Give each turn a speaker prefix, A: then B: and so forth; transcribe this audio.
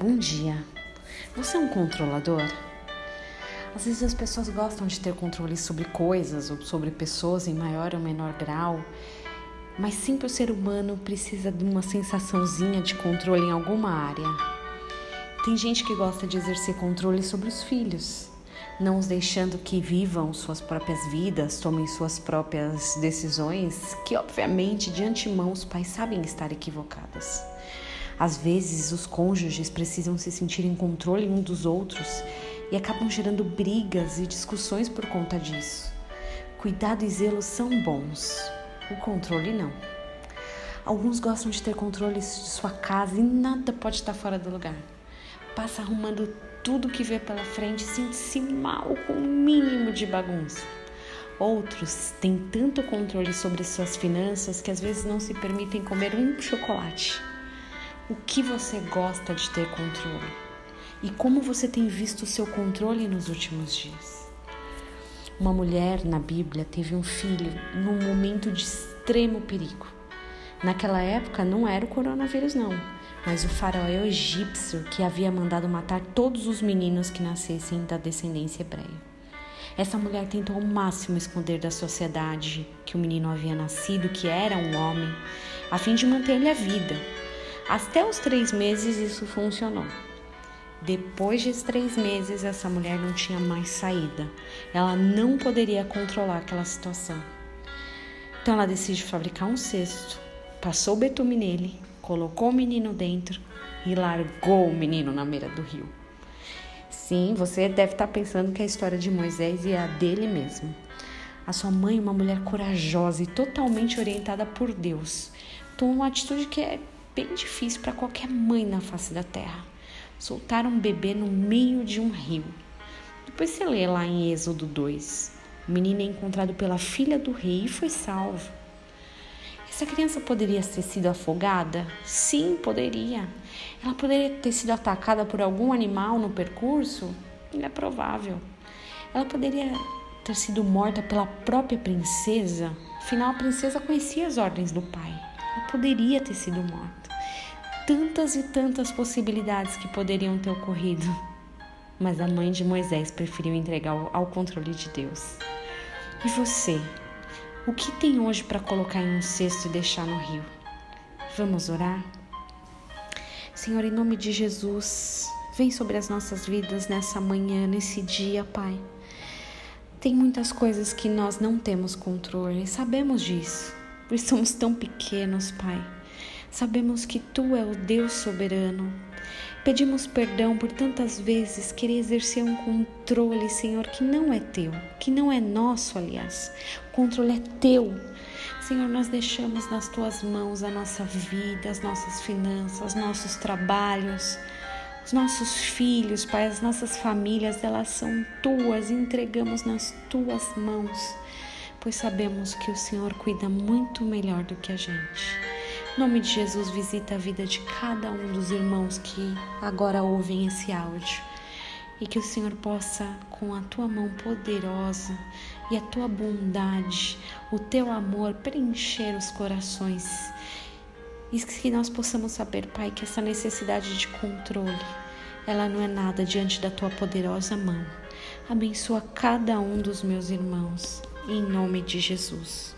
A: Bom dia. Você é um controlador? Às vezes as pessoas gostam de ter controle sobre coisas ou sobre pessoas em maior ou menor grau, mas sempre o ser humano precisa de uma sensaçãozinha de controle em alguma área. Tem gente que gosta de exercer controle sobre os filhos, não os deixando que vivam suas próprias vidas, tomem suas próprias decisões, que obviamente de antemão os pais sabem estar equivocadas. Às vezes, os cônjuges precisam se sentir em controle um dos outros e acabam gerando brigas e discussões por conta disso. Cuidado e zelo são bons, o controle não. Alguns gostam de ter controle de sua casa e nada pode estar fora do lugar. Passa arrumando tudo que vê pela frente e sente-se mal com o mínimo de bagunça. Outros têm tanto controle sobre suas finanças que às vezes não se permitem comer um chocolate o que você gosta de ter controle e como você tem visto o seu controle nos últimos dias. Uma mulher na Bíblia teve um filho num momento de extremo perigo. Naquela época não era o coronavírus, não, mas o faraó egípcio que havia mandado matar todos os meninos que nascessem da descendência hebreia. Essa mulher tentou ao máximo esconder da sociedade que o menino havia nascido, que era um homem, a fim de manter-lhe a vida até os três meses isso funcionou. Depois de três meses, essa mulher não tinha mais saída. Ela não poderia controlar aquela situação. Então ela decide fabricar um cesto, passou betume nele, colocou o menino dentro e largou o menino na beira do rio. Sim, você deve estar pensando que é a história de Moisés e a dele mesmo. A sua mãe, uma mulher corajosa e totalmente orientada por Deus, tomou uma atitude que é bem difícil para qualquer mãe na face da terra. Soltar um bebê no meio de um rio. Depois você lê lá em Êxodo 2. O menino é encontrado pela filha do rei e foi salvo. Essa criança poderia ter sido afogada? Sim, poderia. Ela poderia ter sido atacada por algum animal no percurso? É provável. Ela poderia ter sido morta pela própria princesa? Afinal, a princesa conhecia as ordens do pai. Ela poderia ter sido morta tantas e tantas possibilidades que poderiam ter ocorrido. Mas a mãe de Moisés preferiu entregar ao controle de Deus. E você? O que tem hoje para colocar em um cesto e deixar no rio? Vamos orar? Senhor, em nome de Jesus, vem sobre as nossas vidas nessa manhã, nesse dia, Pai. Tem muitas coisas que nós não temos controle, sabemos disso, pois somos tão pequenos, Pai. Sabemos que tu é o Deus soberano. Pedimos perdão por tantas vezes querer exercer um controle, Senhor, que não é teu, que não é nosso, aliás. O controle é teu. Senhor, nós deixamos nas tuas mãos a nossa vida, as nossas finanças, nossos trabalhos, os nossos filhos, Pai, as nossas famílias, elas são tuas, entregamos nas tuas mãos, pois sabemos que o Senhor cuida muito melhor do que a gente. Nome de Jesus, visita a vida de cada um dos irmãos que agora ouvem esse áudio. E que o Senhor possa, com a tua mão poderosa e a tua bondade, o teu amor, preencher os corações. E que nós possamos saber, Pai, que essa necessidade de controle, ela não é nada diante da tua poderosa mão. Abençoa cada um dos meus irmãos, em nome de Jesus.